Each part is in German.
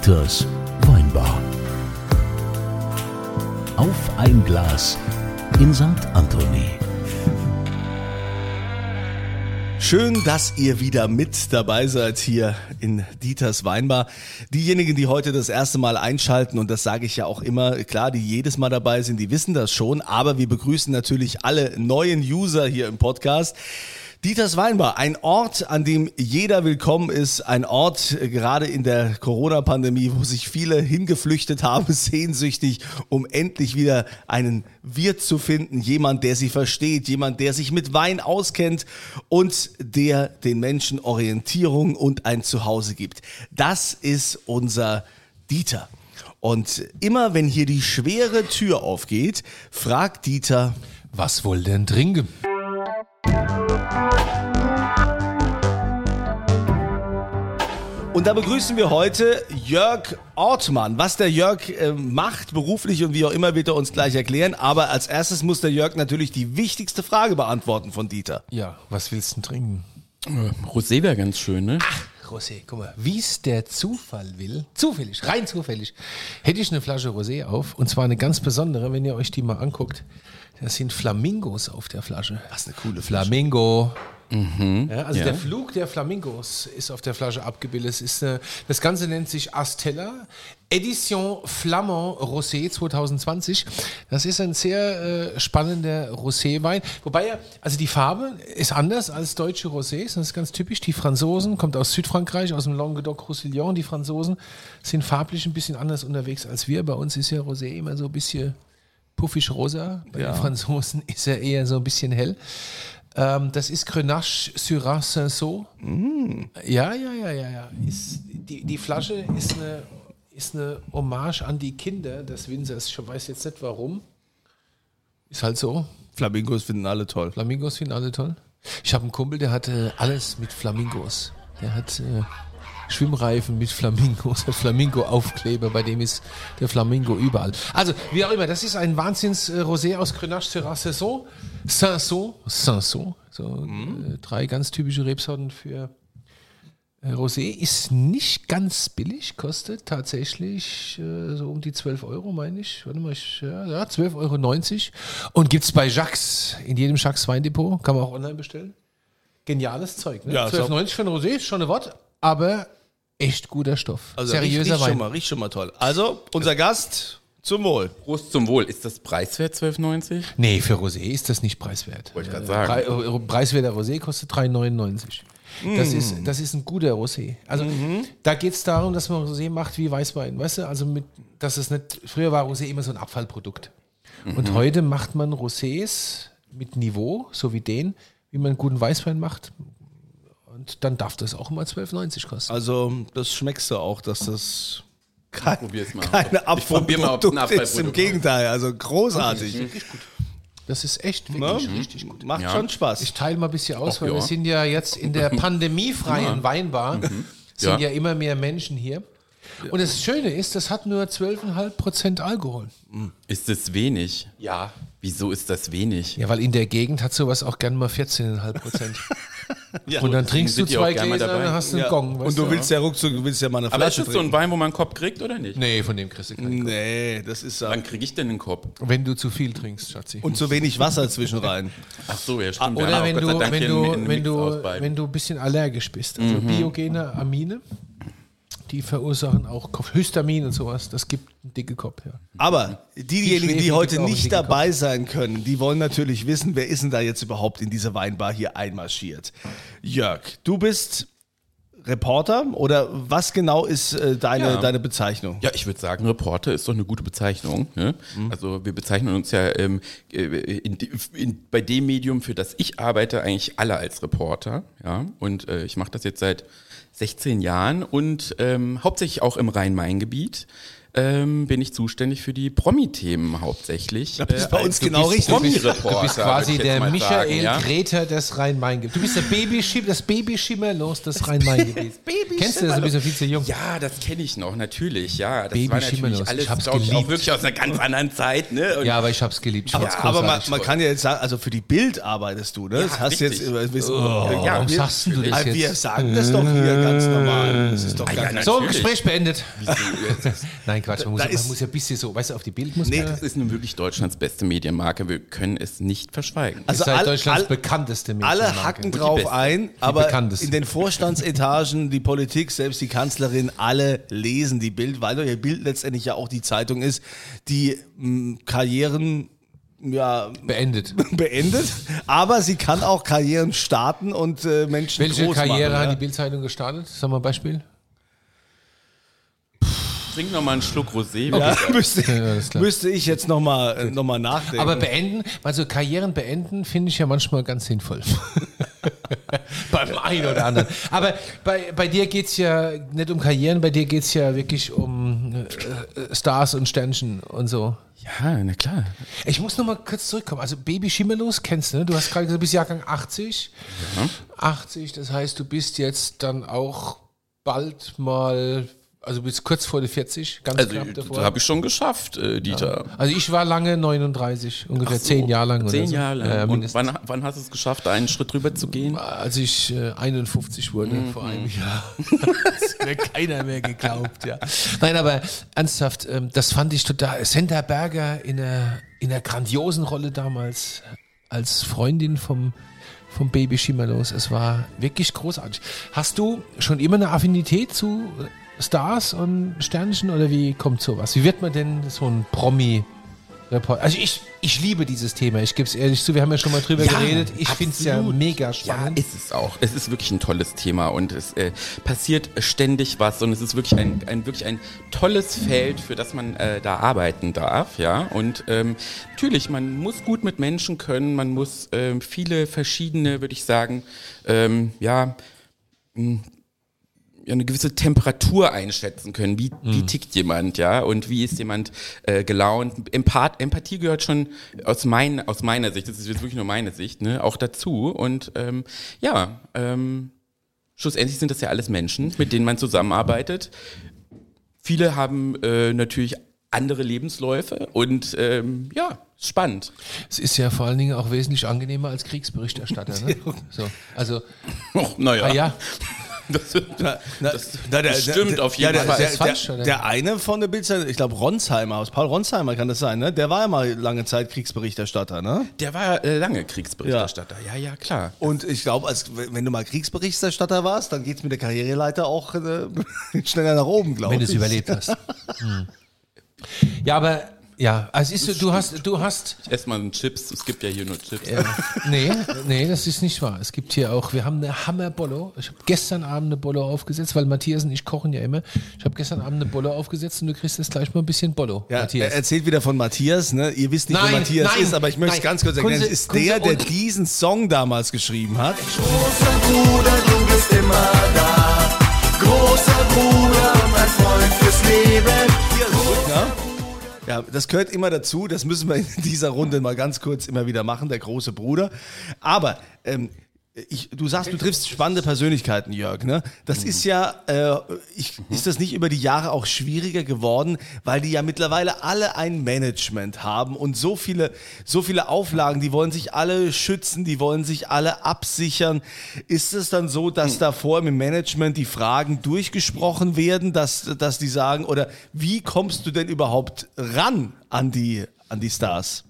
Dieters Weinbar. Auf ein Glas in St. Anthony. Schön, dass ihr wieder mit dabei seid hier in Dieters Weinbar. Diejenigen, die heute das erste Mal einschalten, und das sage ich ja auch immer, klar, die jedes Mal dabei sind, die wissen das schon, aber wir begrüßen natürlich alle neuen User hier im Podcast. Dieters Weinbar, ein Ort, an dem jeder willkommen ist, ein Ort äh, gerade in der Corona-Pandemie, wo sich viele hingeflüchtet haben, sehnsüchtig, um endlich wieder einen Wirt zu finden, jemand, der sie versteht, jemand, der sich mit Wein auskennt und der den Menschen Orientierung und ein Zuhause gibt. Das ist unser Dieter. Und immer wenn hier die schwere Tür aufgeht, fragt Dieter, Was wohl denn trinken? Und da begrüßen wir heute Jörg Ortmann. Was der Jörg äh, macht, beruflich und wie auch immer, wird er uns gleich erklären. Aber als erstes muss der Jörg natürlich die wichtigste Frage beantworten von Dieter. Ja, was willst du denn trinken? Rosé wäre ganz schön, ne? Rosé, guck mal, wie es der Zufall will, zufällig, rein zufällig, hätte ich eine Flasche Rosé auf und zwar eine ganz besondere, wenn ihr euch die mal anguckt. Das sind Flamingos auf der Flasche. Was eine coole Flasche. Flamingo. Ja, also Ja. der Flug der Flamingos ist auf der Flasche abgebildet. Es ist eine, das Ganze nennt sich Astella Edition Flamand Rosé 2020. Das ist ein sehr äh, spannender Roséwein. Wobei er, also die Farbe ist anders als deutsche Rosés. Das ist ganz typisch. Die Franzosen, kommt aus Südfrankreich, aus dem Languedoc-Roussillon. Die Franzosen sind farblich ein bisschen anders unterwegs als wir. Bei uns ist ja Rosé immer so ein bisschen puffig rosa. Bei Ja. den Franzosen ist er eher so ein bisschen hell. Ähm, das ist Grenache Syrah Saint-Saul. Ja, ja, ja, ja, ja. Ist, die, die Flasche ist eine, ist eine Hommage an die Kinder des Winzers. Ich weiß jetzt nicht warum. Ist halt so. Flamingos finden alle toll. Flamingos finden alle toll. Ich habe einen Kumpel, der hatte alles mit Flamingos. Der hat äh, Schwimmreifen mit Flamingos, Flamingo-Aufkleber, bei dem ist der Flamingo überall. Also, wie auch immer, das ist ein Wahnsinns-Rosé aus Grenache Syrah Saison. Saint-Saul, Saint-Saul, so äh, drei ganz typische Rebsorten für äh, Rosé. Ist nicht ganz billig, kostet tatsächlich äh, so um die 12 Euro, meine ich. Warte mal, ich, ja, ja 12,90 Euro. Und gibt es bei Jacques, in jedem Jacques Weindepot, kann man auch online bestellen. Geniales Zeug, ne? Ja, ist auch- 12,90 für ein Rosé ist schon ein Wort, aber echt guter Stoff. Also Seriöser riecht, riecht Wein. schon mal, riecht schon mal toll. Also, unser Gast zum Wohl. Prost zum Wohl. Ist das preiswert 12,90? Nee, für Rosé ist das nicht preiswert. Wollte ich gerade sagen. Pre äh, preiswerter Rosé kostet 3,99. Das, ist, das ist ein guter Rosé. Also da geht es darum, dass man Rosé macht wie Weißwein. Weißt du, also mit, dass es nicht, früher war Rosé immer so ein Abfallprodukt. Und heute macht man Rosés mit Niveau, so wie den, wie man einen guten Weißwein macht. Und dann darf das auch mal 12,90 kosten. Also, das schmeckst du auch, dass das kein, probier's mal. keine Ich probier mal, Abfallprodukt ist. Im Abfallprodukt Gegenteil, also großartig. Das ist echt Ne? wirklich richtig gut. Macht Ja. schon Spaß. Ich teile mal ein bisschen aus, Ach, weil wir ja. sind ja jetzt in der pandemiefreien Weinbar. Sind ja. Ja. immer mehr Menschen hier. Und das Schöne ist, das hat nur 12,5 Prozent Alkohol. Ist das wenig? Ja. Wieso ist das wenig? Ja, weil in der Gegend hat sowas auch gern mal 14,5 Prozent. Ja. Und dann trinkst du zwei Gläser, dann hast du einen Ja. Gong. Und du willst ja ruckzuck, du willst ja mal eine Aber ist Flasche das so ein trinken. Wein, wo man einen Kopf kriegt oder nicht? Nee, von dem kriegst du keinen. Nee, das ist. Wann kriege ich denn einen Kopf? Wenn du zu viel trinkst, Schatzi. Und zu wenig Wasser zwischen rein. Ach so, ja, stimmt. Oder Ja, wenn du, wenn, du, wenn, du, wenn du ein bisschen allergisch bist, also biogene Amine, die verursachen auch Kopf, Histamin und sowas, das gibt einen dicke Kopf. Ja. Aber diejenigen, die Schwefel heute nicht dabei sein können, die wollen natürlich wissen, wer ist denn da jetzt überhaupt in diese Weinbar hier einmarschiert. Jörg, du bist Reporter oder was genau ist äh, deine, Ja. deine Bezeichnung? Ja, ich würde sagen, Reporter ist doch eine gute Bezeichnung. Ne? Also wir bezeichnen uns ja ähm, äh, in, in, bei dem Medium, für das ich arbeite, eigentlich alle als Reporter. Ja? Und äh, ich mache das jetzt seit 16 Jahren und ähm, hauptsächlich auch im Rhein-Main-Gebiet. Ähm, bin ich zuständig für die Promi-Themen hauptsächlich. Da bist du bei als uns genau richtig. Du bist quasi jetzt der Michael sagen, ja? Greta des Rhein-Main-Gebiets. Du bist der Babyschimmer, das Babyschimmerlos des Rhein-Main-Gebiets. Kennst du das? Du bist ja viel zu jung. Ja, das kenne ich noch, natürlich, ja. Das Baby war natürlich alles, Ich hab's glaube ich, auch geliebt. wirklich aus einer ganz anderen Zeit, ne? Und Ja, aber ich hab's geliebt. Ich Aber, aber man, man kann ja jetzt sagen, also für die Bild arbeitest du, ne? das hast du jetzt, richtig. äh, wissen, Oh, ja, warum wir, sagst du das Ah, Wir jetzt? sagen das doch hier ganz normal. Das ist doch Ah, gar ja, so. Gespräch beendet. Nein, Quatsch. Man muss, man ist- muss ja ein bisschen so, weißt du, auf die Bild muss Nee, man. Das ist nun wirklich Deutschlands beste Medienmarke. Wir können es nicht verschweigen. Also ist halt all- Deutschlands all- bekannteste Alle Medienmarke. hacken die drauf beste. ein, aber in den Vorstandsetagen, die Politik, selbst die Kanzlerin, alle lesen die Bild, weil doch ihr Bild letztendlich ja auch die Zeitung ist, die mh, Karrieren ja, Beendet. beendet, aber sie kann auch Karrieren starten und äh, Menschen Welche groß Karriere machen, hat ja. die Bildzeitung gestartet? Sag mal ein Beispiel. Trink noch mal einen Schluck Rosé. Ja, müsste, Ja, müsste ich jetzt nochmal äh, noch mal nachdenken. Aber beenden, also Karrieren beenden, finde ich ja manchmal ganz sinnvoll. Beim einen oder anderen. Aber bei, bei dir geht es ja nicht um Karrieren, bei dir geht es ja wirklich um äh, äh, Stars und Sternchen und so. Ja, na klar. Ich muss noch mal kurz zurückkommen. Also Baby Schimmerlos kennst du, ne? Du hast gerade gesagt, du bist Jahrgang 80. 80, das heißt, du bist jetzt dann auch bald mal, also bist kurz vor der 40, ganz Also, knapp das davor. habe ich schon geschafft, äh, Dieter. Also ich war lange 39, ungefähr So, zehn Jahre lang. Zehn so. Jahre lang. Ja, Und wann, wann hast du es geschafft, einen Schritt drüber zu gehen? als ich äh, 51 wurde, vor einem Jahr. das mir keiner mehr geglaubt, ja. Nein, aber ernsthaft, ähm, das fand ich total. Senta Berger in einer, in einer grandiosen Rolle damals als Freundin vom, vom Baby Schimmerlos. Es war wirklich großartig. Hast du schon immer eine Affinität zu Stars und Sternchen oder wie kommt sowas? Wie wird man denn so ein Promi? Report- Also ich, ich liebe dieses Thema, ich gebe es ehrlich zu, wir haben ja schon mal drüber Ja, geredet. Ich finde es ja mega Ja, spannend. ist es auch. Es ist wirklich ein tolles Thema und es äh, passiert ständig was und es ist wirklich ein, ein wirklich ein tolles Feld, für das man äh, da arbeiten darf, ja. Und ähm, natürlich, man muss gut mit Menschen können, man muss ähm, viele verschiedene, würde ich sagen, ähm, ja, ja, eine gewisse Temperatur einschätzen können. Wie, wie tickt jemand, ja? Und wie ist jemand äh, gelaunt? Empath Empathie gehört schon aus, mein, aus meiner Sicht, das ist jetzt wirklich nur meine Sicht, ne, auch dazu. Und ähm, ja, ähm, schlussendlich sind das ja alles Menschen, mit denen man zusammenarbeitet. Viele haben äh, natürlich andere Lebensläufe und ähm, ja, spannend. Es ist ja vor allen Dingen auch wesentlich angenehmer als Kriegsberichterstatter. Ne? So, also, Och, naja. ah ja, Das, Na, na, das, na, der- das stimmt der- auf jeden ja, der, Fall. Der, falsch, der, der eine von der Bildzeitung, ich glaube Ronsheimer, aus Paul Ronsheimer kann das sein, ne? Der war ja mal lange Zeit Kriegsberichterstatter, ne? Der war äh, lange Kriegsberichterstatter. Ja, ja, klar. Und ich glaube, als wenn du mal Kriegsberichterstatter warst, dann geht's mit der Karriereleiter auch äh, schneller nach oben, glaube wenn ich. du es überlebt hast. Hm. Ja, aber ja, also ist, so, du hast, du hast, Ich esse mal einen Chips. Es gibt ja hier nur Chips. äh, nee, nee, das ist nicht wahr. Es gibt hier auch, wir haben eine Hammer-Bollo. Ich habe gestern Abend eine Bollo aufgesetzt, weil Matthias und ich kochen ja immer. Ich habe gestern Abend eine Bollo aufgesetzt und du kriegst jetzt gleich mal ein bisschen Bollo, Ja, er Matthias. erzählt wieder von Matthias, ne? Ihr wisst nicht, wer Nein, Matthias nein, ist, aber ich möchte es ganz kurz erklären. Kunze- Es ist Kunze der, der diesen Song damals geschrieben hat. Großer Bruder, du bist immer da. Großer Bruder, mein Freund fürs Leben. Ja? Ja, das gehört immer dazu. Das müssen wir in dieser Runde mal ganz kurz immer wieder machen, der große Bruder. Aber ähm, ich, du sagst, du triffst spannende Persönlichkeiten, Jörg. Ne? Das ist ja, äh, ich, ist das nicht über die Jahre auch schwieriger geworden, weil die ja mittlerweile alle ein Management haben und so viele, so viele Auflagen, die wollen sich alle schützen, die wollen sich alle absichern. Ist es dann so, dass davor im Management die Fragen durchgesprochen werden, dass, dass die sagen, oder wie kommst du denn überhaupt ran an die, an die Stars?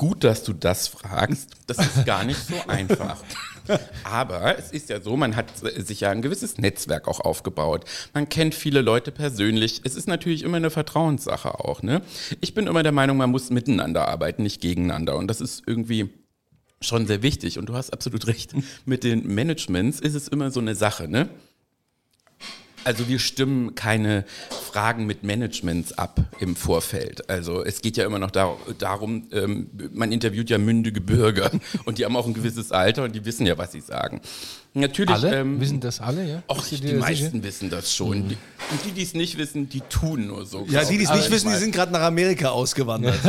Gut, dass du das fragst. Das ist gar nicht so einfach. Aber es ist ja so, man hat sich ja ein gewisses Netzwerk auch aufgebaut. Man kennt viele Leute persönlich. Es ist natürlich immer eine Vertrauenssache auch. Ne? Ich bin immer der Meinung, man muss miteinander arbeiten, nicht gegeneinander. Und das ist irgendwie schon sehr wichtig. Und du hast absolut recht. Mit den Managements ist es immer so eine Sache. Ne? Also wir stimmen keine Fragen mit Managements ab im Vorfeld. Also es geht ja immer noch dar darum, ähm, man interviewt ja mündige Bürger und die haben auch ein gewisses Alter und die wissen ja, was sie sagen. Natürlich. Alle? Ähm, Wissen das alle, ja? Och, die dir meisten sicher? wissen das schon. Die, und die, die es nicht wissen, die tun nur so. Ja, die, die es nicht ich. wissen, die sind gerade nach Amerika ausgewandert.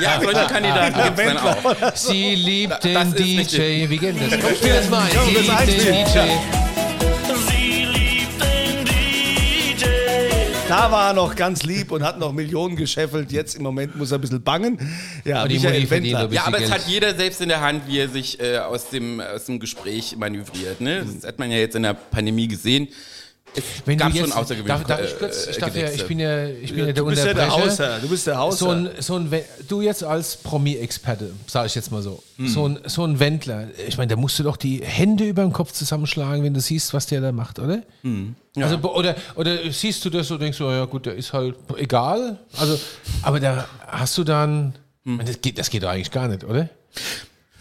Ja, solche Kandidaten gibt es dann auch. Sie liebt den DJ. Wie geht das? Komm, spiel das mal ein. Sie das liebt den DJ. Da war er noch ganz lieb und hat noch Millionen gescheffelt. Jetzt im Moment muss er ein bisschen bangen. Ja, die Michael Wendler. ein Ja, aber es hat jeder selbst in der Hand, wie er sich äh, aus, dem, aus dem Gespräch manövriert. Ne? Das hat man ja jetzt in der Pandemie gesehen. Es Wenn gab du schon jetzt, außergewöhnliche darf, darf ich kurz, ich, äh, darf ja, ich bin ja, ich bin ja, der Du bist ja der Unterbrecher. Hausherr. Du bist der So Hausherr. ein, so ein, du jetzt als Promi-Experte, sage ich jetzt mal so, Hm. so, ein, so ein Wendler, ich meine, da musst du doch die Hände über den Kopf zusammenschlagen, wenn du siehst, was der da macht, oder? Hm. Also, bo- oder, oder siehst du das und denkst, oh ja gut, der ist halt egal. Also, aber da hast du dann, Hm. das, geht, das geht doch eigentlich gar nicht, oder?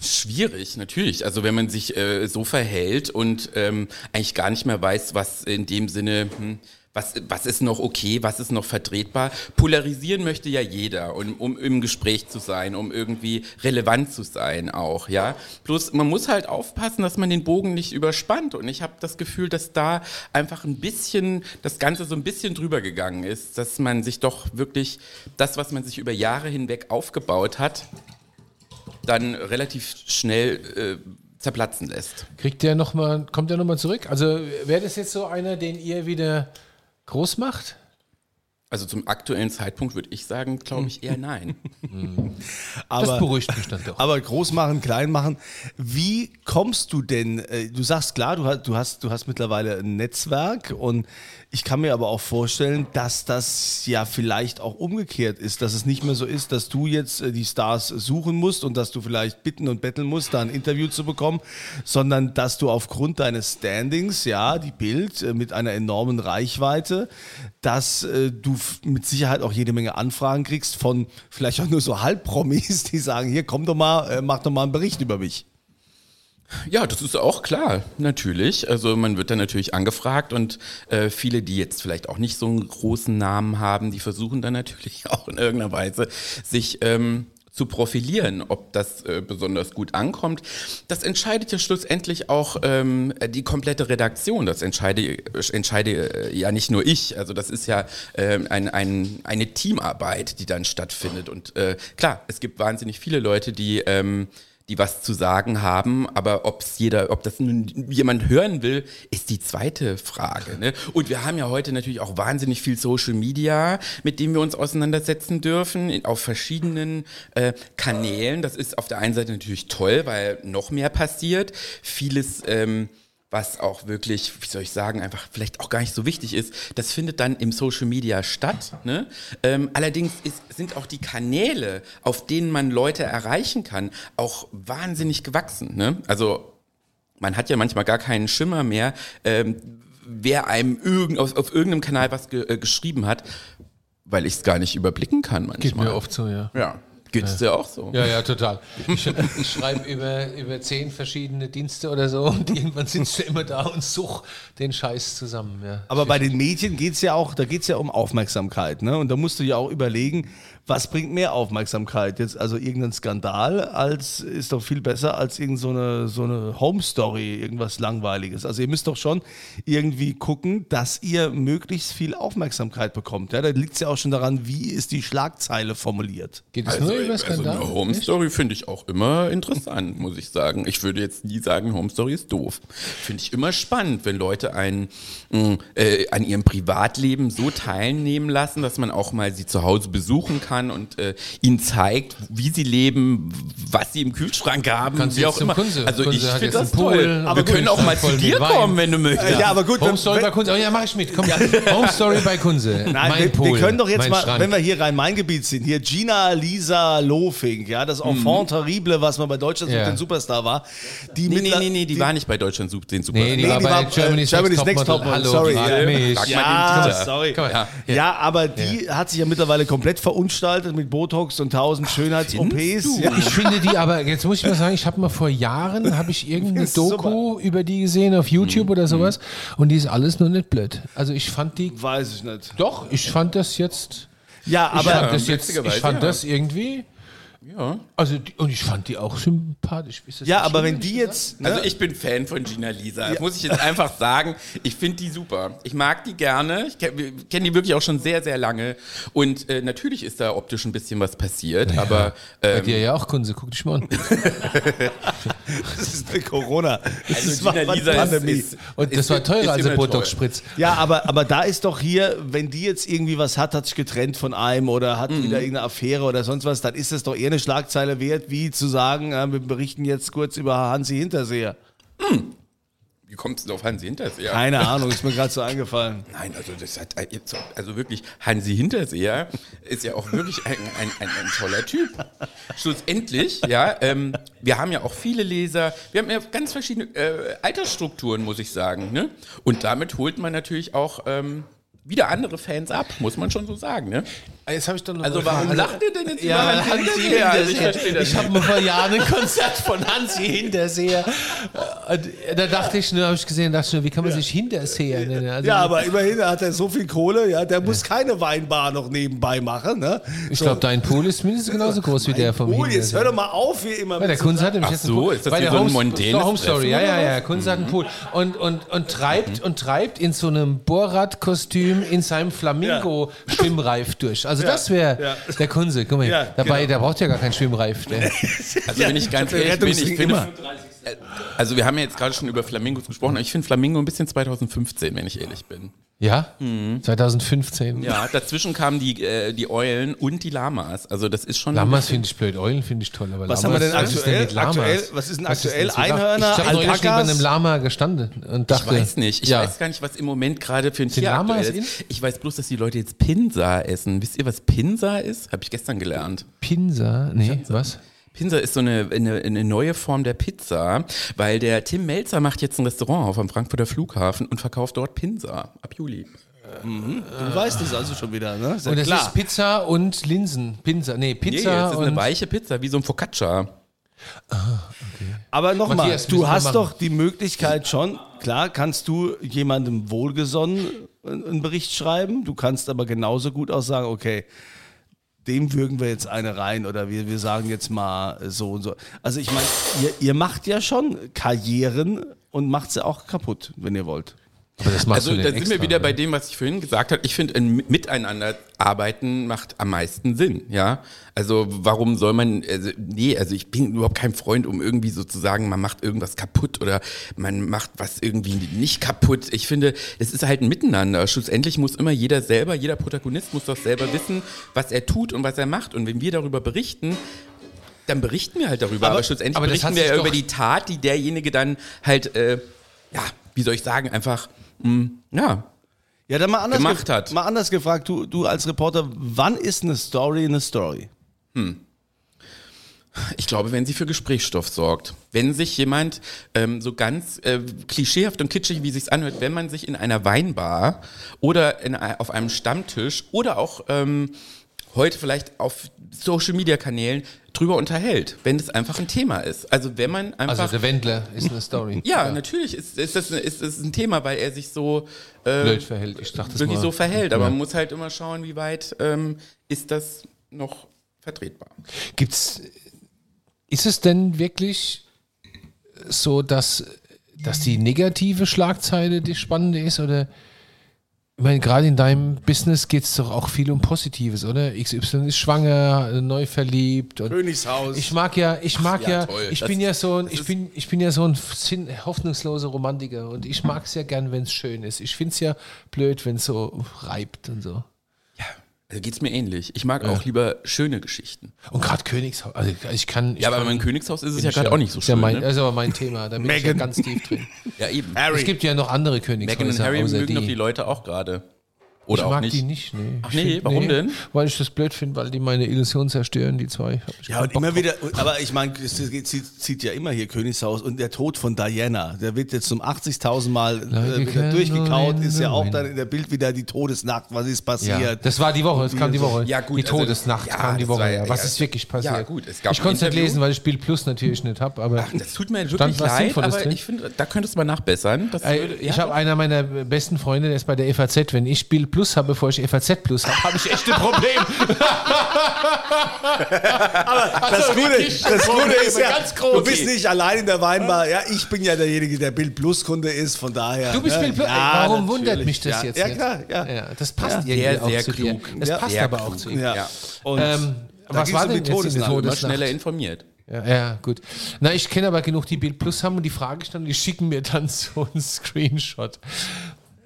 Schwierig, natürlich. Also wenn man sich äh, so verhält und ähm, eigentlich gar nicht mehr weiß, was in dem Sinne, hm, was, was ist noch okay, was ist noch vertretbar. Polarisieren möchte ja jeder, um, um im Gespräch zu sein, um irgendwie relevant zu sein auch, ja. Bloß man muss halt aufpassen, dass man den Bogen nicht überspannt. Und ich habe das Gefühl, dass da einfach ein bisschen, das Ganze so ein bisschen drüber gegangen ist, dass man sich doch wirklich das, was man sich über Jahre hinweg aufgebaut hat, dann relativ schnell äh, zerplatzen lässt. Kriegt der noch mal, kommt der nochmal zurück? Also wäre das jetzt so einer, den ihr wieder groß macht? Also zum aktuellen Zeitpunkt würde ich sagen, glaube ich eher nein. das aber, beruhigt mich dann doch. aber groß machen, klein machen. Wie kommst du denn? äh, Du sagst klar, du hast, du hast, du hast mittlerweile ein Netzwerk und ich kann mir aber auch vorstellen, dass das ja vielleicht auch umgekehrt ist, dass es nicht mehr so ist, dass du jetzt äh, die Stars suchen musst und dass du vielleicht bitten und betteln musst, da ein Interview zu bekommen, sondern dass du aufgrund deines Standings, ja, die Bild äh, mit einer enormen Reichweite, dass äh, du mit Sicherheit auch jede Menge Anfragen kriegst von vielleicht auch nur so Halbpromis, die sagen, hier komm doch mal, äh, mach doch mal einen Bericht über mich. Ja, das ist auch klar, natürlich. Also man wird dann natürlich angefragt und äh, viele, die jetzt vielleicht auch nicht so einen großen Namen haben, die versuchen dann natürlich auch in irgendeiner Weise sich ähm, zu profilieren, ob das äh, besonders gut ankommt. Das entscheidet ja schlussendlich auch ähm, die komplette Redaktion. Das entscheide, entscheide äh, ja nicht nur ich. Also das ist ja ähm, ein, ein, eine Teamarbeit, die dann stattfindet. Und äh, klar, es gibt wahnsinnig viele Leute, die ähm, die was zu sagen haben, aber ob's jeder, ob das nun jemand hören will, ist die zweite Frage. Ne? Und wir haben ja heute natürlich auch wahnsinnig viel Social Media, mit dem wir uns auseinandersetzen dürfen, auf verschiedenen äh, Kanälen. Das ist auf der einen Seite natürlich toll, weil noch mehr passiert. Vieles ähm, was auch wirklich, wie soll ich sagen, einfach vielleicht auch gar nicht so wichtig ist, das findet dann im Social Media statt. Ne? Ähm, allerdings ist, sind auch die Kanäle, auf denen man Leute erreichen kann, auch wahnsinnig gewachsen. Ne? Also man hat ja manchmal gar keinen Schimmer mehr, ähm, wer einem irgend, auf, auf irgendeinem Kanal was ge, äh, geschrieben hat, weil ich es gar nicht überblicken kann manchmal. Geht mir oft so, ja. Ja, geht's dir auch so? Ja, ja, total. Ich, ich schreibe über, über zehn verschiedene Dienste oder so und irgendwann sitzt du immer da und such den Scheiß zusammen. Ja. Aber bei den Medien geht es ja auch, da geht es ja um Aufmerksamkeit, ne? Und da musst du ja auch überlegen, was bringt mehr Aufmerksamkeit? Jetzt also irgendein Skandal als ist doch viel besser als irgend so eine, so eine Home Story, irgendwas Langweiliges. Also ihr müsst doch schon irgendwie gucken, dass ihr möglichst viel Aufmerksamkeit bekommt. Ja, da liegt es ja auch schon daran, wie ist die Schlagzeile formuliert. Geht es Also, nur über also Skandal? eine Home Story finde ich auch immer interessant, muss ich sagen. Ich würde jetzt nie sagen, Home Story ist doof. Finde ich immer spannend, wenn Leute einen mh, äh, an ihrem Privatleben so teilnehmen lassen, dass man auch mal sie zu Hause besuchen kann und äh, ihnen zeigt, wie sie leben, was sie im Kühlschrank haben, Kannst du wie auch immer. Kunze. Also Kunze ich finde das toll. aber Wir gut, können auch mal voll zu dir kommen, wenn du möchtest. Ja, aber gut, Home wenn- Story wenn- bei Kunze. Oh ja, mach ich mit. Komm. Home Story bei Kunze. Nein, mein wir, Pool, wir können doch jetzt mal, Schrank. wenn wir hier Rhein-Main-Gebiet sind, hier Gina Lisa Lofink, ja, das Enfant terrible, was man bei Deutschland Ja. sucht, den Superstar war. Die Nee, nee, nee, nee, die, war nicht bei Deutschland sucht den Super. Nee, die Nee, war die bei war, Germany's, Germany's Next. Topmodel. Hallo, Sorry, ja. Ja, sorry. Ja, aber die hat sich ja mittlerweile komplett verunstaltet veranstaltet mit Botox und tausend Schönheits-OPs. Ja. Ich finde die aber, jetzt muss ich mal sagen, ich habe mal vor Jahren, habe ich irgendeine Mhm. Doku über die gesehen auf YouTube oder sowas und die ist alles nur nicht blöd. Also ich fand die, Weiß ich nicht. doch, ich fand das jetzt, Ja, ich aber fand das jetzt, ich fand das irgendwie, Ja. also die, und ich fand die auch sympathisch. Ist das ja, aber wenn die jetzt. Ne? Also ich bin Fan von Gina Lisa. Das muss ich jetzt einfach sagen. Ich finde die super. Ich mag die gerne. Ich kenne kenn die wirklich auch schon sehr, sehr lange. Und äh, natürlich ist da optisch ein bisschen was passiert. Aber Bei ähm, dir ja auch, Kunze, guck dich mal an. das ist eine Corona. Das also ist Gina war Lisa Pandemie. ist, ist, Und das ist- war teurer als teuer. Botox-Spritz. Ja, aber, aber da ist doch hier, wenn die jetzt irgendwie was hat, hat sich getrennt von einem oder hat Mhm. wieder irgendeine Affäre oder sonst was, dann ist das doch eher eine Schlagzeile wert, wie zu sagen, äh, wir berichten jetzt kurz über Hansi Hinterseher. Wie kommst du auf Hansi Hinterseher? Keine Ahnung, ist mir gerade so eingefallen. Nein, also das hat jetzt, also wirklich, Hansi Hinterseher ist ja auch wirklich ein, ein, ein, ein toller Typ. Schlussendlich, ja, ähm, wir haben ja auch viele Leser, wir haben ja ganz verschiedene äh, Altersstrukturen, muss ich sagen, ne? Und damit holt man natürlich auch ähm, wieder andere Fans ab, muss man schon so sagen, ne? Jetzt habe ich noch Also warum lacht ihr denn jetzt Ja, über Hansi Hinterseher? Also ich Hinterseher. verstehe das Ich habe mal vor Jahren ein Konzert von Hansi Hinterseher. Und da dachte ich nur, habe ich gesehen, dachte ich nur, wie kann man sich Hinterseher nennen? Also, Ja, aber immerhin hat er so viel Kohle, ja, der muss keine Weinbar noch nebenbei machen. Ne? ich glaube, dein Pool ist mindestens genauso groß wie der vom Oh, jetzt hör doch mal auf, wie immer. Ja, der so Kunze hat nämlich Ach jetzt so, einen Pool. ist das Bei der so ein Home, mondänes so Home Story, ja, ja, ja. Kunze hat einen Pool. Und, und, und treibt und treibt in so einem Bohrradkostüm in seinem Flamingo-Schwimmreif durch. Also das wäre ja. der Kunze. Guck mal, Ja, dabei, genau. der braucht ja gar keinen Schwimmreif. Der. Also wenn ich ganz ehrlich bin, ich finde, immer. Also wir haben ja jetzt gerade schon über Flamingos gesprochen, aber ich finde Flamingo ein bisschen 2015, wenn ich ehrlich bin. Ja? 2015. Ja, dazwischen kamen die, äh, die Eulen und die Lamas. Also das ist schon. Lamas finde ich blöd, Eulen finde ich toll. Aber Was Lamas, haben wir denn was ist aktuell? mit Lamas? aktuell was ist denn Was aktuell? denn so Lama? Einhörner, Ich habe neulich neben einem Lama gestanden und ich dachte, weiß nicht. Ich ja. weiß gar nicht, was im Moment gerade für ein Tier aktuell in? ist. Ich weiß bloß, dass die Leute jetzt Pinsa essen. Wisst ihr, was Pinsa ist? Habe ich gestern gelernt. Pinsa, nee, was? Pinsa ist so eine, eine, eine neue Form der Pizza, weil der Tim Melzer macht jetzt ein Restaurant auf am Frankfurter Flughafen und verkauft dort Pinsa ab Juli. Du weißt es also schon wieder, ne? Ja Und klar. ist Pizza und Linsen. Pinsa, nee, Nee, Pizza es ist und eine weiche Pizza, wie so ein Focaccia. Aber nochmal, Matthias, müssen du hast doch die Möglichkeit schon, klar kannst du jemandem wohlgesonnen einen Bericht schreiben, du kannst aber genauso gut auch sagen, okay, dem würgen wir jetzt eine rein oder wir, wir sagen jetzt mal so und so. Also ich meine, ihr, ihr macht ja schon Karrieren und macht sie auch kaputt, wenn ihr wollt. Aber Also da sind extra, wir wieder oder? bei dem, was ich vorhin gesagt habe. Ich finde, ein Miteinander arbeiten macht am meisten Sinn, ja. Also warum soll man, also, nee, also ich bin überhaupt kein Freund, um irgendwie sozusagen, man macht irgendwas kaputt oder man macht was irgendwie nicht kaputt. Ich finde, es ist halt ein Miteinander. Schlussendlich muss immer jeder selber, jeder Protagonist muss doch selber wissen, was er tut und was er macht. Und wenn wir darüber berichten, dann berichten wir halt darüber. Aber, schlussendlich aber berichten wir ja über die Tat, die derjenige dann halt, äh, ja, wie soll ich sagen, einfach, mh, ja, Ja, dann mal anders, Gemacht hat. mal anders gefragt, du, du als Reporter, wann ist eine Story eine Story? Ich glaube, wenn sie für Gesprächsstoff sorgt. Wenn sich jemand ähm, so ganz äh, klischeehaft und kitschig, wie sich's anhört, wenn man sich in einer Weinbar oder in, ei- auf einem Stammtisch oder auch ähm, heute vielleicht auf Social Media Kanälen drüber unterhält, wenn es einfach ein Thema ist. Also wenn man einfach Also der Wendler ist eine Story. ja, natürlich ist, ist, das, ist das ein Thema, weil er sich so äh, Blöd verhält. Ich dachte wirklich mal. so verhält. Aber Ja. man muss halt immer schauen, wie weit ähm, ist das noch vertretbar. Gibt's, ist es denn wirklich so, dass, dass die negative Schlagzeile die spannende ist? Oder, ich meine, gerade in deinem Business geht es doch auch viel um Positives, oder? XY ist schwanger, neu verliebt. Und Königshaus. ich mag ja, ich mag ja, ich Das- bin ja so ein, ich bin, ich bin ja so ein hoffnungsloser Romantiker und ich mag es ja gern, wenn es schön ist. Ich finde es ja blöd, wenn es so reibt und so. Also geht's mir ähnlich. Ich mag auch lieber schöne Geschichten. Und gerade Königshaus, also ich kann. Ich Ja, aber beim Königshaus ist es ja gerade auch nicht so ist ja schön. mein, ne? Das ist aber mein Thema, da bin ich ja ganz tief drin. Ja, eben. Es gibt ja noch andere Meghan und Königshäuser, Harry mögen doch die die. Leute auch gerade. Oder ich auch mag nicht? die nicht, nee. Ach nee, warum denn? Weil ich das blöd finde, weil die meine Illusion zerstören, die zwei. Ja, und Bock immer drauf. wieder, aber ich meine, es geht- zieht, ja immer hier Königshaus und der Tod von Diana, der wird jetzt zum 80.000 Mal äh, wieder durchgekaut, ist ja auch dann in der Bild wieder die Todesnacht, was ist Ja, passiert. das war die Woche, es kam die Woche. Ja, gut, die also- Todesnacht ja, kam die Woche. war ja. ja- Was ja, ist wirklich passiert? ja, gut, es gab ich konnte es nicht lesen, weil ich Spiel Plus natürlich nicht habe, aber Das tut mir stand wirklich was leid, Sinnvolles aber drin. ich finde, da könntest du mal nachbessern. Das Ey, würde- ich ja, habe einer meiner besten Freunde, der ist bei der FAZ. Wenn ich Spiel Plus habe, bevor ich FAZ Plus habe, habe ich echt ein Problem. das Gute, das Gute ist ja, ganz groß. du bist nicht allein in der Weinbar. Ja, ich bin ja derjenige, der Bild Plus Kunde ist, von daher. Du bist ne? Spiel Plus. Ja, Warum natürlich. wundert mich das ja, jetzt Ja, nicht? klar, ja. Ja, das passt Ja. irgendwie Sehr, auch sehr zu dir. klug. Das Ja. passt Sehr aber auch klug. zu ihm. Ja. Und Ähm, was war denn die jetzt Todesnacht. immer Todesnacht? schneller informiert. Ja, ja, gut. Na, ich kenne aber genug, die Bild Plus haben und die frage ich dann, die schicken mir dann so einen Screenshot.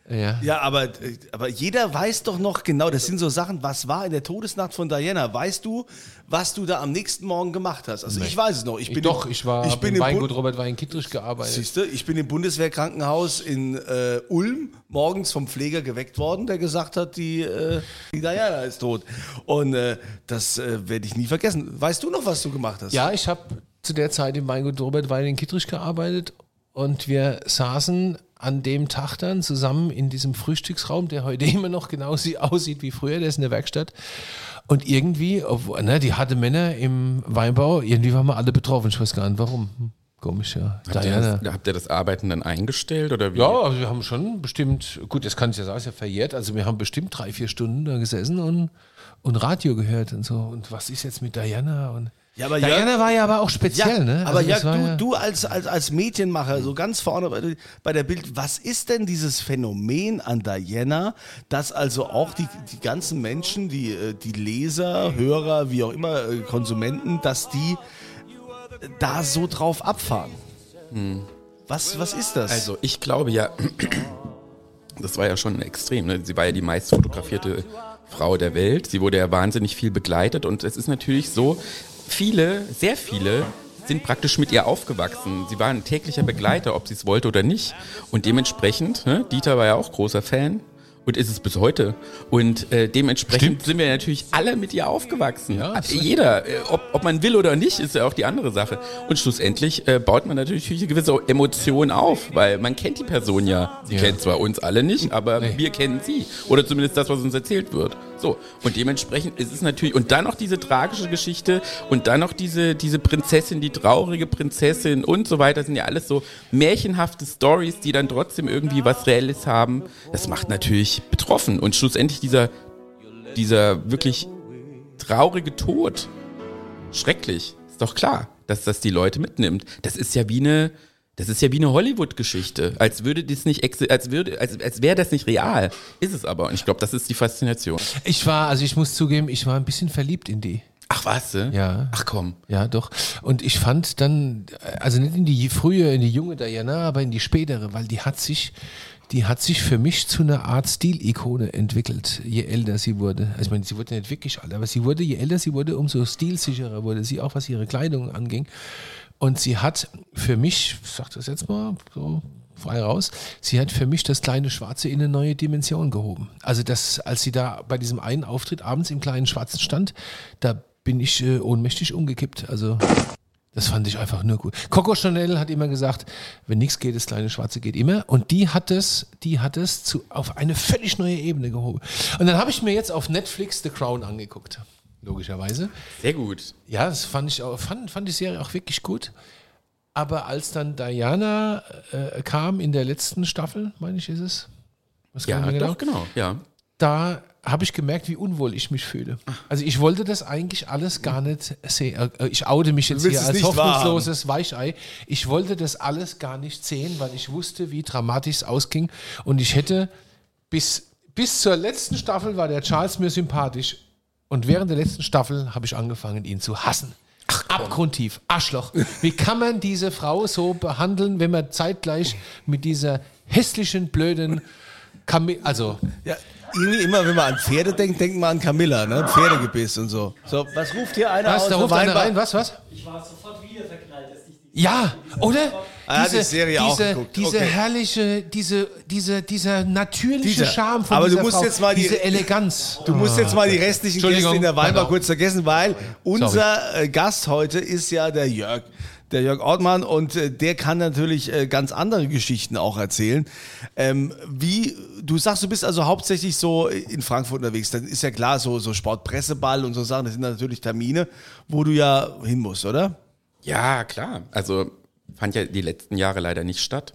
Ja. Ja, aber, aber jeder weiß doch noch genau, das sind so Sachen, was war in der Todesnacht von Diana? Weißt du, was du da am nächsten Morgen gemacht hast? Also ich weiß es noch. Ich bin Doch, im, ich war ich ich bin im Weingut Bund, Robert Wein Kittrich gearbeitet. Siehst du, ich bin im Bundeswehrkrankenhaus in äh, Ulm morgens vom Pfleger geweckt worden, der gesagt hat, die, äh, die Diana ist tot. Und äh, das äh, werde ich nie vergessen. Weißt du noch, was du gemacht hast? Ja, ich habe zu der Zeit im Weingut Robert Wein in Kittrich gearbeitet und wir saßen an dem Tag dann zusammen in diesem Frühstücksraum, der heute immer noch genau sie aussieht wie früher, der ist in der Werkstatt. Und irgendwie, obwohl, ne, die harte Männer im Weinbau, irgendwie waren wir alle betroffen. Ich weiß gar nicht warum. Hm, Komisch, ja. Habt ihr, das, habt ihr das Arbeiten dann eingestellt oder wie? Ja, also wir haben schon bestimmt, gut, das kann ich ja sagen, ist ja verjährt, also wir haben bestimmt drei, vier Stunden da gesessen und, und Radio gehört und so. Und was ist jetzt mit Diana? Und Ja, aber Diana Jörg- war ja aber auch speziell, Ja, ne? aber Also ja, das war du, du als, als, als Medienmacher, so ganz vorne bei, der- bei der Bild, was ist denn dieses Phänomen an Diana, dass also auch die, die ganzen Menschen, die, äh, die Leser, Hörer, wie auch immer, äh, Konsumenten, dass die äh, da so drauf abfahren? Was, was ist das? Also ich glaube ja, das war ja schon extrem. Ne? Sie war ja die meist fotografierte Frau der Welt. Sie wurde ja wahnsinnig viel begleitet und es ist natürlich so, viele, sehr viele sind praktisch mit ihr aufgewachsen. Sie war ein täglicher Begleiter, ob sie es wollte oder nicht. Und dementsprechend, ne, Dieter war ja auch großer Fan und ist es bis heute. Und äh, dementsprechend sind wir natürlich alle mit ihr aufgewachsen. Ja. Jeder, äh, ob, ob man will oder nicht, ist ja auch die andere Sache. Und schlussendlich äh, baut man natürlich eine gewisse Emotion auf, weil man kennt die Person ja. Sie Ja. kennt zwar uns alle nicht, aber Nee. wir kennen sie. Oder zumindest das, was uns erzählt wird. So. Und dementsprechend ist es natürlich, und dann noch diese tragische Geschichte und dann noch diese, diese Prinzessin, die traurige Prinzessin und so weiter, sind ja alles so märchenhafte Stories, die dann trotzdem irgendwie was Reelles haben. Das macht natürlich betroffen. Und schlussendlich dieser, dieser wirklich traurige Tod. Schrecklich. Ist doch klar, dass das die Leute mitnimmt. Das ist ja wie eine, das ist ja wie eine Hollywood-Geschichte. Als würde das nicht, als würde, als, als wäre das nicht real. Ist es aber. Und ich glaube, das ist die Faszination. Ich war, also ich muss zugeben, ich war ein bisschen verliebt in die. Ach was, äh? Ja. Ach komm. Ja, doch. Und ich fand dann, also nicht in die frühe, in die junge Diana, aber in die spätere, weil die hat sich, die hat sich für mich zu einer Art Stilikone entwickelt, je älter sie wurde. Also ich meine, sie wurde nicht wirklich alt, aber sie wurde, je älter sie wurde, umso stilsicherer wurde sie, auch was ihre Kleidung anging. Und sie hat für mich, ich sag das jetzt mal so frei raus, sie hat für mich das kleine Schwarze in eine neue Dimension gehoben. Also das, als sie da bei diesem einen Auftritt abends im kleinen Schwarzen stand, da bin ich äh, ohnmächtig umgekippt. Also das fand ich einfach nur gut. Coco Chanel hat immer gesagt, wenn nichts geht, das kleine Schwarze geht immer. Und die hat es, die hat es zu, auf eine völlig neue Ebene gehoben. Und dann habe ich mir jetzt auf Netflix The Crown angeguckt. Logischerweise. Sehr gut. Ja, das fand ich auch, fand, fand die Serie auch wirklich gut. Aber als dann Diana äh, kam in der letzten Staffel, meine ich, ist es. Was Ja, man doch, genau. Ja. da habe ich gemerkt, wie unwohl ich mich fühle. Also ich wollte das eigentlich alles gar nicht sehen. Äh, Ich oute mich jetzt hier als hoffnungsloses Weichei. Ich wollte das alles gar nicht sehen, weil ich wusste, wie dramatisch es ausging. Und ich hätte bis, bis zur letzten Staffel war der Charles mir sympathisch. Und während der letzten Staffel habe ich angefangen, ihn zu hassen. Abgrundtief, Arschloch. Wie kann man diese Frau so behandeln, wenn man zeitgleich mit dieser hässlichen, blöden Kamil also ja, irgendwie immer, wenn man an Pferde denkt, denkt man an Camilla, ne? Pferdegebiss und so. So, was ruft hier einer Was, aus da der ruft einer rein, was, was? Ich war sofort wieder verknallt, dass Ja, oder? Ah, die Serie auch diese, geguckt. diese Okay. herrliche, diese, diese, dieser natürliche Dieser- Charme von aber du musst Frau, jetzt mal die- diese Eleganz. Du musst jetzt mal die restlichen Entschuldigung, Gäste in der pardon. kurz vergessen, weil unser äh, Gast heute ist ja der Jörg. Der Jörg Ortmann und äh, der kann natürlich äh, ganz andere Geschichten auch erzählen. Ähm, wie, du sagst, du bist also hauptsächlich so in Frankfurt unterwegs. Dann ist ja klar, so, so Sportpresseball und so Sachen, das sind natürlich Termine, wo du ja hin musst, oder? Ja, klar. Also fand ja die letzten Jahre leider nicht statt.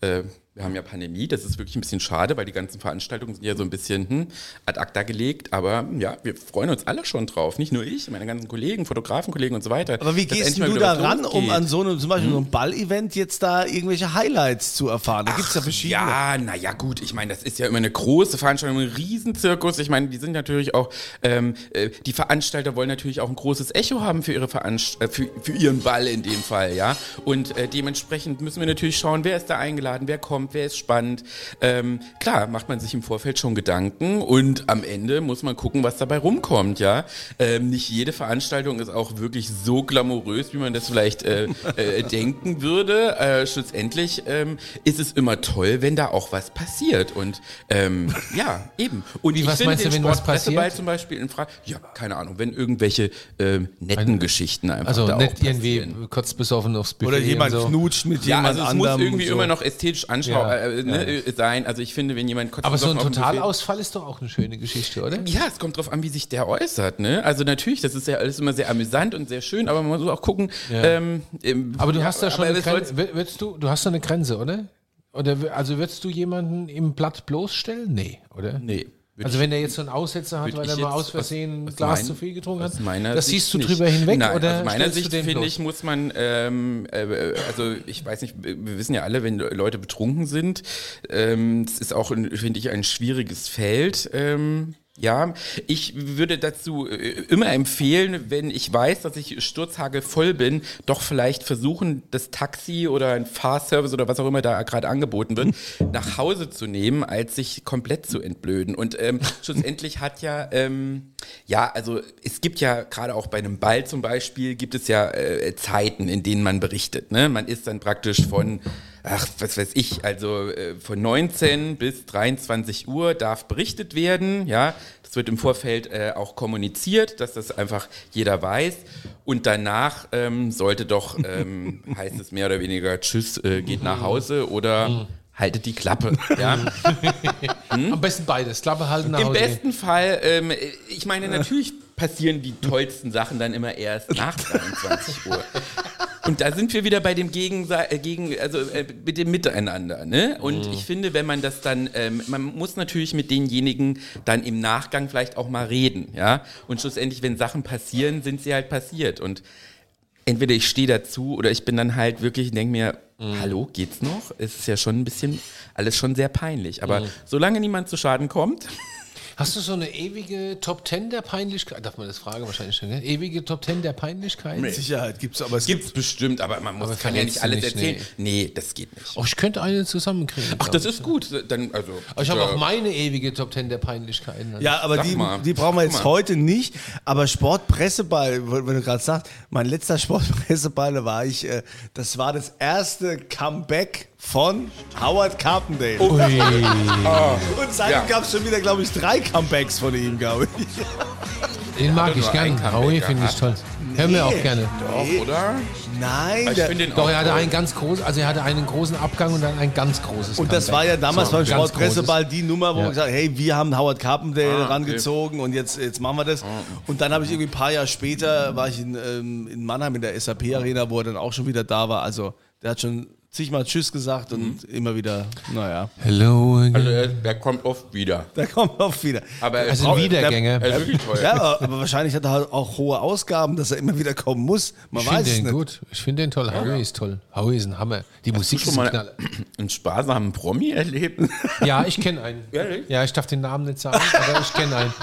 Äh, wir haben ja Pandemie, das ist wirklich ein bisschen schade, weil die ganzen Veranstaltungen sind ja so ein bisschen hm, ad acta gelegt. Aber ja, wir freuen uns alle schon drauf. Nicht nur ich, meine ganzen Kollegen, Fotografenkollegen und so weiter. Aber wie gehst du da ran, um an so einem, zum Beispiel so einem Ball-Event jetzt da irgendwelche Highlights zu erfahren? Da gibt es ja verschiedene. Ja, naja, gut. Ich meine, das ist ja immer eine große Veranstaltung, ein Riesenzirkus. Ich meine, die sind natürlich auch, ähm, äh, die Veranstalter wollen natürlich auch ein großes Echo haben für ihre Veranst äh, für, für ihren Ball in dem Fall, ja. Und äh, dementsprechend müssen wir natürlich schauen, wer ist da eingeladen, wer kommt, wer ist spannend. Ähm, klar, macht man sich im Vorfeld schon Gedanken und am Ende muss man gucken, was dabei rumkommt, ja. Ähm, nicht jede Veranstaltung ist auch wirklich so glamourös, wie man das vielleicht äh, äh, denken würde. Äh, schlussendlich ähm, ist es immer toll, wenn da auch was passiert und ähm, ja, eben. Und Wie, ich was finde meinst du, wenn was passiert? zum Beispiel in Frage, ja, keine Ahnung, wenn irgendwelche ähm, netten Geschichten einfach Also da auch irgendwie kurz besoffen aufs Buffet Oder jemand so. knutscht mit Ja, jemand also es anderem. muss irgendwie so. immer noch ästhetisch anschau Ja, äh, ne, äh, sein. Also ich finde, wenn jemand Aber so ein Totalausfall ist doch auch eine schöne Geschichte, oder? Ja, es kommt drauf an, wie sich der äußert. Ne? Also natürlich, das ist ja alles immer sehr amüsant und sehr schön, aber man muss auch gucken. Ähm, Aber du hast da schon eine Grenze. Wi- Würdest du, du hast da eine Grenze, oder? Oder also würdest du jemanden im Blatt bloßstellen? Nee, oder? Nee. Würd Also wenn er jetzt so einen Aussetzer hat, weil er mal aus Versehen aus- aus Glas mein- zu viel getrunken hat, das Sicht siehst du nicht. drüber hinweg Nein, oder aus meiner Sicht finde ich, muss man, ähm, äh, also ich weiß nicht, wir wissen ja alle, wenn Leute betrunken sind, ähm, das ist auch, finde ich, ein schwieriges Feld. Ähm, ja, ich würde dazu äh, immer empfehlen, wenn ich weiß, dass ich sturzhagel voll bin, doch vielleicht versuchen, das Taxi oder ein Fahrservice oder was auch immer da gerade angeboten wird, nach Hause zu nehmen, als sich komplett zu entblöden. Und ähm, schlussendlich hat ja, ähm, ja, also es gibt ja gerade auch bei einem Ball zum Beispiel, gibt es ja äh, Zeiten, in denen man berichtet. Ne? Man ist dann praktisch von ach, was weiß ich, also äh, von 19 bis 23 Uhr darf berichtet werden, ja. Das wird im Vorfeld äh, auch kommuniziert, dass das einfach jeder weiß. Und danach ähm, sollte doch, ähm, heißt es mehr oder weniger, tschüss, äh, geht nach Hause oder haltet die Klappe, ja. Am besten beides. Klappe halten nach Im Hause. gehen. besten Fall, ähm, ich meine, natürlich passieren die tollsten Sachen dann immer erst nach 23 Uhr. Und da sind wir wieder bei dem Gegensa äh, gegen, also äh, mit dem Miteinander. Ne? Und ich finde, wenn man das dann, ähm, man muss natürlich mit denjenigen dann im Nachgang vielleicht auch mal reden, ja. Und schlussendlich, wenn Sachen passieren, sind sie halt passiert. Und entweder ich stehe dazu oder ich bin dann halt wirklich, denke mir, hallo, geht's noch? Es ist ja schon ein bisschen, alles schon sehr peinlich. Aber solange niemand zu Schaden kommt, Hast du so eine ewige Top Ten der Peinlichkeit? Darf man das fragen wahrscheinlich schon, gell? Ewige Top Ten der Peinlichkeiten? Mit Sicherheit gibt es, aber es Gibt's gibt. bestimmt, aber man muss, Aber kann ja nicht alles nicht, erzählen. Nee. das geht nicht. Oh, ich könnte eine zusammenkriegen. Ach, das ist gut. Dann, also, Aber ich habe auch meine ewige Top Ten der Peinlichkeiten. Also Ja, aber die, die brauchen wir jetzt heute nicht. Aber Sportpresseball, wenn du gerade sagst, mein letzter Sportpresseball, war ich, äh, das war das erste Comeback von Howard Carpendale. Ui. Und seitdem Ja. gab es schon wieder, glaube ich, drei Comebacks von ihm, glaube ich. Den mag ich ein gern. Comeback Howie finde ich toll. Hör mir auch gerne. Doch, oder? Nein, Ich finde den Doch, er hatte einen ganz großen, also er hatte einen großen Abgang und dann ein ganz großes und das Comeback. war ja damals So, beim Sportpresseball die Nummer, wo Ja. wir gesagt hey, wir haben Howard Carpendale Ah, okay. rangezogen und jetzt, jetzt machen wir das. Und dann habe ich irgendwie ein paar Jahre später, war ich in, ähm, in Mannheim in der SAP-Arena, wo er dann auch schon wieder da war. Also der hat schon zigmal Tschüss gesagt und immer wieder, naja, Hello again. Also, er- der kommt oft wieder. da kommt auch wieder. Aber er Also braucht- ein Wiedergänger. Er ist wirklich. Ja, aber, aber wahrscheinlich hat er halt auch hohe Ausgaben, dass er immer wieder kommen muss. Man Ich weiß finde es den nicht. gut. Ich finde den toll. Howie ist toll. Howie ist ein Hammer. Die Musik schon ist ein mal Knaller. einen sparsamen Promi erlebt? Ja, ich kenne einen. Ehrlich? Ja, ich darf den Namen nicht sagen, aber ich kenne einen.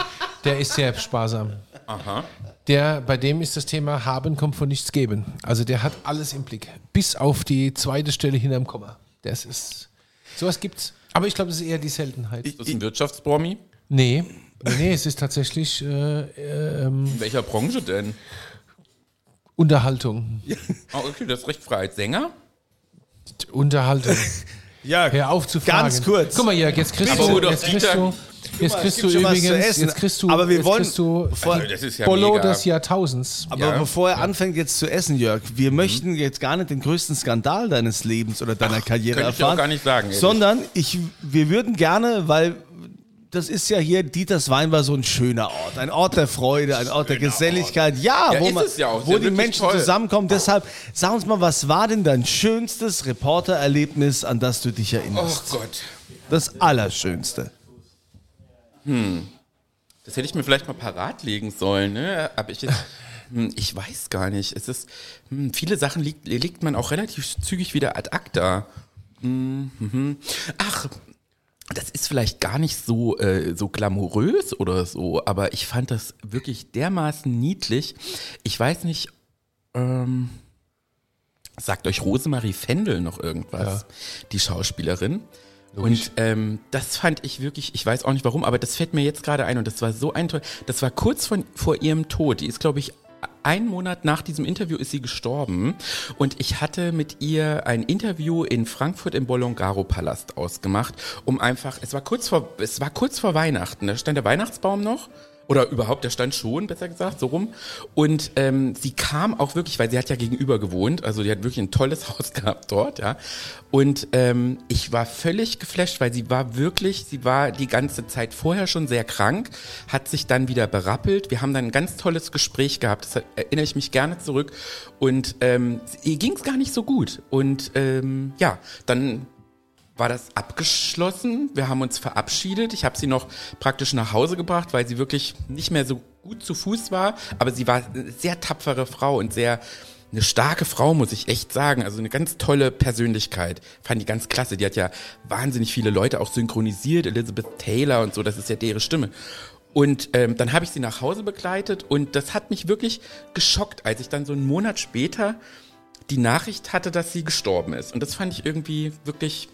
Der ist sehr sparsam. Aha. Der, bei dem ist das Thema Haben kommt von nichts geben. Also der hat alles im Blick. Bis auf die zweite Stelle hinterm Komma. Das ist. Sowas gibt's. Aber ich glaube, das ist eher die Seltenheit. Ist das ein Wirtschaftspromi? nee. Nee, es ist tatsächlich äh, äh, ähm, In welcher Branche denn? Unterhaltung. Oh, okay, das ist recht frei. Sänger? Unterhaltung. Jörg, Hör auf zu fragen. Ganz kurz. Guck mal hier, jetzt kriegst Aber du, jetzt kriegst du, jetzt kriegst es du übrigens, essen. jetzt kriegst du, Aber wir wollen- du Vor- Das ist ja Bolo mega. des Jahrtausends. Aber Ja. bevor er anfängt jetzt zu essen, Jörg, wir möchten jetzt gar nicht den größten Skandal deines Lebens oder deiner Karriere könnte ich erfahren. auch gar nicht sagen, ehrlich. Sondern ich, wir würden gerne, weil das ist ja hier, Dieters Wein war so ein schöner Ort. Ein Ort der Freude, ein Ort der Geselligkeit. Ja, Ja, wo, man, ja auch. Wo die Menschen toll. zusammenkommen. Deshalb, sag uns mal, was war denn dein schönstes Reportererlebnis, an das du dich Oh erinnerst? Gott. Das Allerschönste. Das hätte ich mir vielleicht mal parat legen sollen, ne? Aber ich, hm, ich weiß gar nicht. Es ist, hm, viele Sachen liegt, legt man auch relativ zügig wieder ad acta. Hm. Ach, das ist vielleicht gar nicht so, äh, so glamourös oder so, aber ich fand das wirklich dermaßen niedlich. Ich weiß nicht, ähm, sagt euch Rosemarie Fendel noch irgendwas, die Schauspielerin. Und ähm, das fand ich wirklich, ich weiß auch nicht warum, aber das fällt mir jetzt gerade ein und das war so ein toll. Das war kurz von, vor ihrem Tod. Die ist, glaube ich, einen Monat nach diesem Interview ist sie gestorben und ich hatte mit ihr ein Interview in Frankfurt im Bolongaro Palast ausgemacht, um einfach, es war kurz vor, es war kurz vor Weihnachten, da stand der Weihnachtsbaum noch oder überhaupt, der stand schon, besser gesagt, so rum. Und ähm, sie kam auch wirklich, weil sie hat ja gegenüber gewohnt, also die hat wirklich ein tolles Haus gehabt dort, ja. Und ähm, ich war völlig geflasht, weil sie war wirklich, sie war die ganze Zeit vorher schon sehr krank, hat sich dann wieder berappelt. Wir haben dann ein ganz tolles Gespräch gehabt, das erinnere ich mich gerne zurück. Und ähm, ihr ging es gar nicht so gut. Und ähm, ja, dann war das abgeschlossen. Wir haben uns verabschiedet. Ich habe sie noch praktisch nach Hause gebracht, weil sie wirklich nicht mehr so gut zu Fuß war. Aber sie war eine sehr tapfere Frau und sehr eine starke Frau, muss ich echt sagen. Also eine ganz tolle Persönlichkeit. Fand die ganz klasse. Die hat ja wahnsinnig viele Leute auch synchronisiert. Elizabeth Taylor und so, das ist ja deren Stimme. Und ähm, dann habe ich sie nach Hause begleitet und das hat mich wirklich geschockt, als ich dann so einen Monat später die Nachricht hatte, dass sie gestorben ist. Und das fand ich irgendwie wirklich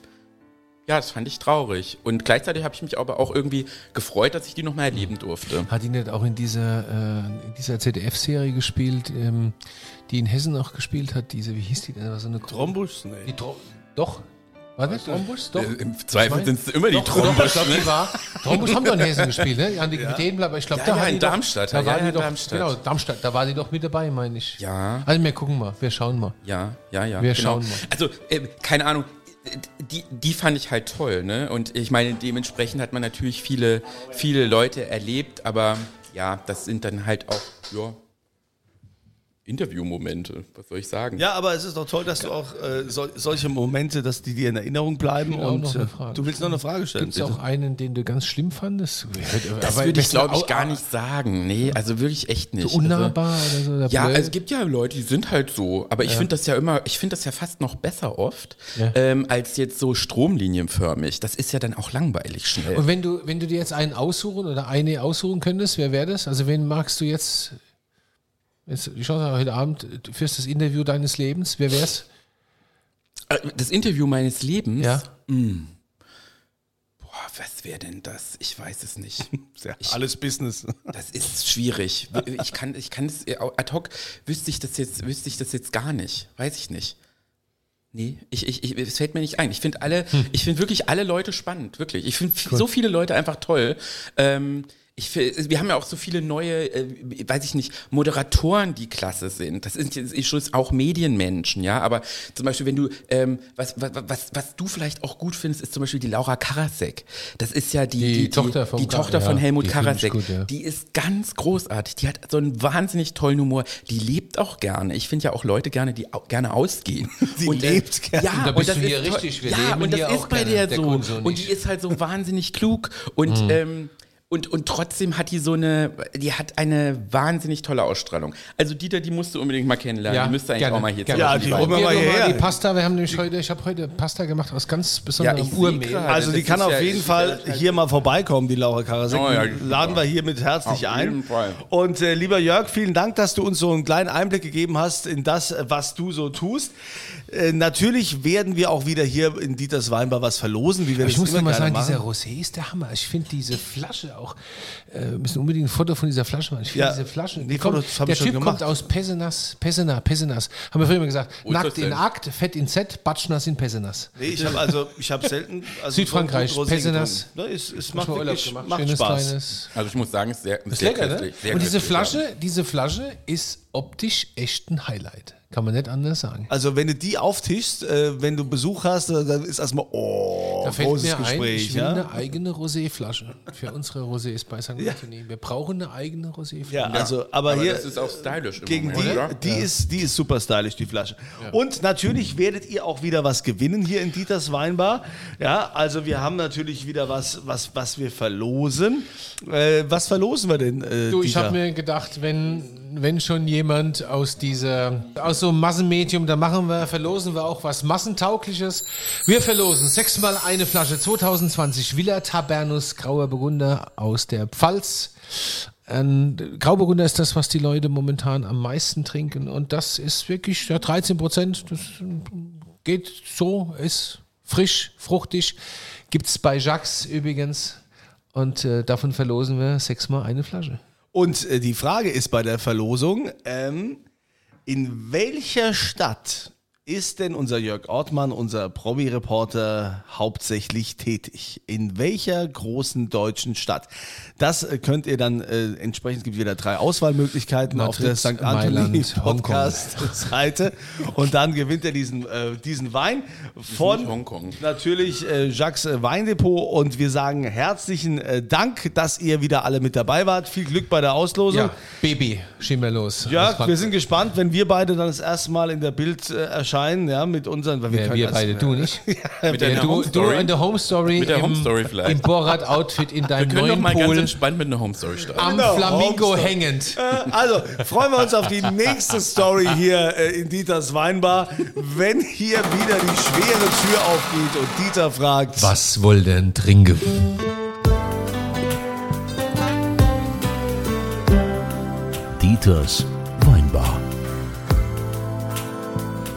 ja, das fand ich traurig. Und gleichzeitig habe ich mich aber auch irgendwie gefreut, dass ich die noch mal erleben durfte. Hat die nicht auch in dieser, äh, in dieser ZDF-Serie gespielt, ähm, die in Hessen auch gespielt hat? Diese, wie hieß die denn? War so eine Trombus? Die Nee. Tro doch? War das Trombus? Doch. Im Zweifel sind es immer die Doch, doch, ich Trombus. glaube, die war. Trombus haben doch in Hessen gespielt, ne? An die ja. aber ich glaube, Ja, da ja, war in die doch- Darmstadt, Da ja, war ja, die doch, Darmstadt. Genau, Darmstadt, da war die doch mit dabei, meine ich. Ja. Also wir gucken mal, wir schauen mal. Ja, ja, ja. Wir genau. schauen mal. Also, äh, keine Ahnung. Die, die fand ich halt toll, ne? Und ich meine, dementsprechend hat man natürlich viele, viele Leute erlebt, aber ja, das sind dann halt auch, ja, Interviewmomente, was soll ich sagen? Ja, aber es ist doch toll, dass du auch äh, sol solche Momente, dass die dir in Erinnerung bleiben. Und noch eine äh, Frage du willst noch eine Frage stellen. Gibt es auch einen, den du ganz schlimm fandest? Das würde ich, glaube ich, gar nicht sagen. Nee, also wirklich echt nicht. So unnahbar oder so? oder Ja, also es gibt ja Leute, die sind halt so. Aber ich finde das ja immer, ich finde das ja fast noch besser oft, Ja. ähm, als jetzt so stromlinienförmig. Das ist ja dann auch langweilig schnell. Und wenn du, wenn du dir jetzt einen aussuchen oder eine aussuchen könntest, wer wäre das? Also wen magst du jetzt? Jetzt ich schaue heute Abend, du führst das Interview deines Lebens. Wer wär's? Äh, Das Interview meines Lebens. Ja. Boah, was wäre denn das? Ich weiß es nicht. Ja alles Business. Das ist schwierig. Ich kann, ich kann es, ad hoc wüsste ich das jetzt, wüsste ich das jetzt gar nicht. Weiß ich nicht. Nee, ich, ich, ich, es fällt mir nicht ein. Ich finde alle, ich finde wirklich alle Leute spannend, wirklich. Ich finde so viele Leute einfach toll. Ähm, ich, wir haben ja auch so viele neue, äh, weiß ich nicht, Moderatoren, die klasse sind. Das sind jetzt schon auch Medienmenschen, ja. Aber zum Beispiel, wenn du, ähm, was, was, was, was du vielleicht auch gut findest, ist zum Beispiel die Laura Karasek. Das ist ja die, Die die, Tochter vom die Tochter von Helmut die Karasek. gut, ja. Die ist ganz großartig. Die hat so einen wahnsinnig tollen Humor. Die lebt auch gerne. Ich finde ja auch Leute gerne, die au gerne ausgehen. Sie äh, lebt gerne. Ja, Da bist und das du hier ist richtig. Wir ja, und das ist auch bei gerne, der so. Und die ist halt so wahnsinnig klug und ähm, und, und trotzdem hat die so eine, die hat eine wahnsinnig tolle Ausstrahlung. Also Dieter, die musst du unbedingt mal kennenlernen. die müsste eigentlich gerne, auch mal hier gerne. Ja, die holen wir mal hierher. Die Pasta, wir haben nämlich heute, ich habe heute Pasta gemacht aus ganz besonderem Ja, Urmehl. Also die kann auf ja- jeden Fall ja- hier mal vorbeikommen, die Laura Karasek. Oh ja, Laden wir hiermit herzlich Auf ein. jeden Fall. Und äh, lieber Jörg, vielen Dank, dass du uns so einen kleinen Einblick gegeben hast in das, was du so tust. Äh, natürlich werden wir auch wieder hier in Dieters Weinbar was verlosen, wie wir Ich das muss immer nur mal sagen, machen. dieser Rosé ist der Hammer. Ich finde diese Flasche auch, äh, müssen unbedingt ein Foto von dieser Flasche machen. Ich finde Ja. diese Flaschen, Nee, die kommt, der Typ gemacht. kommt aus Pesenas, Pesena, Pesenas. Haben wir früher immer gesagt, Wo ist nackt in? Akt, fett in Z, Batschnas in Pesenas. Nee, ich habe also, ich habe selten. Also Südfrankreich, so Pesenas. Ne, es, es macht wirklich gemacht? macht Schönes Spaß. kleines. Also ich muss sagen, es ist sehr, Ist sehr lecker, ne? Sehr Und diese ja. Flasche, diese Flasche ist optisch echt ein Highlight. Kann man nicht anders sagen. Also wenn du die auftischst, äh, wenn du Besuch hast, äh, dann ist erstmal oh, Da fällt großes mir ein, Gespräch. ich will ja? eine eigene Roséflasche für unsere Rosés bei St. Anthony. Wir brauchen eine eigene Roséflasche. ja, also aber, Aber hier das ist auch stylisch gegen Moment, die, oder? die ist die ist super stylisch die Flasche. Und natürlich werdet ihr auch wieder was gewinnen hier in Dieters Weinbar. Ja, also wir haben natürlich wieder was was was wir verlosen. Äh, was verlosen wir denn? Äh, Du, ich habe mir gedacht, wenn, wenn schon jemand aus dieser, aus so einem Massenmedium, da machen wir, verlosen wir auch was Massentaugliches. Wir verlosen sechsmal eine Flasche 2020 Villa Tabernus Grauer Burgunder aus der Pfalz. Ähm, Grauburgunder ist das, was die Leute momentan am meisten trinken. Und das ist wirklich ja, 13 Prozent. Das geht so, ist frisch, fruchtig. Gibt's bei Jacques übrigens. Und äh, davon verlosen wir sechsmal eine Flasche. Und äh, die Frage ist bei der Verlosung, ähm, in welcher Stadt ist denn unser Jörg Ortmann, unser Promi-Reporter, hauptsächlich tätig? In welcher großen deutschen Stadt? Das äh, könnt ihr dann äh, entsprechend, es gibt wieder drei Auswahlmöglichkeiten auf Madrid, der St. Anthony Podcast-Seite. Und dann gewinnt er diesen, äh, diesen Wein von natürlich äh, Jacques Weindepot. Und wir sagen herzlichen äh, Dank, dass ihr wieder alle mit dabei wart. Viel Glück bei der Auslosung. Ja, Baby, schieben wir los. Ja, wir sind gespannt, wenn wir beide dann das erste Mal in der Bild äh, erscheinen, ja, mit unseren, weil wir können wir beide, du nicht? Mit Ja, der du, Home du Story. in der Home Story, Mit der im, Home Story vielleicht. im Borat-Outfit in Wir deinem können doch neuen mal ganz entspannt mit einer Home Story starten. am Genau, Flamingo hängend. Also, freuen wir uns auf die nächste Story hier äh, in Dieters Weinbar, wenn hier wieder die schwere Tür aufgeht und Dieter fragt, Was wohl denn trinken? Dieters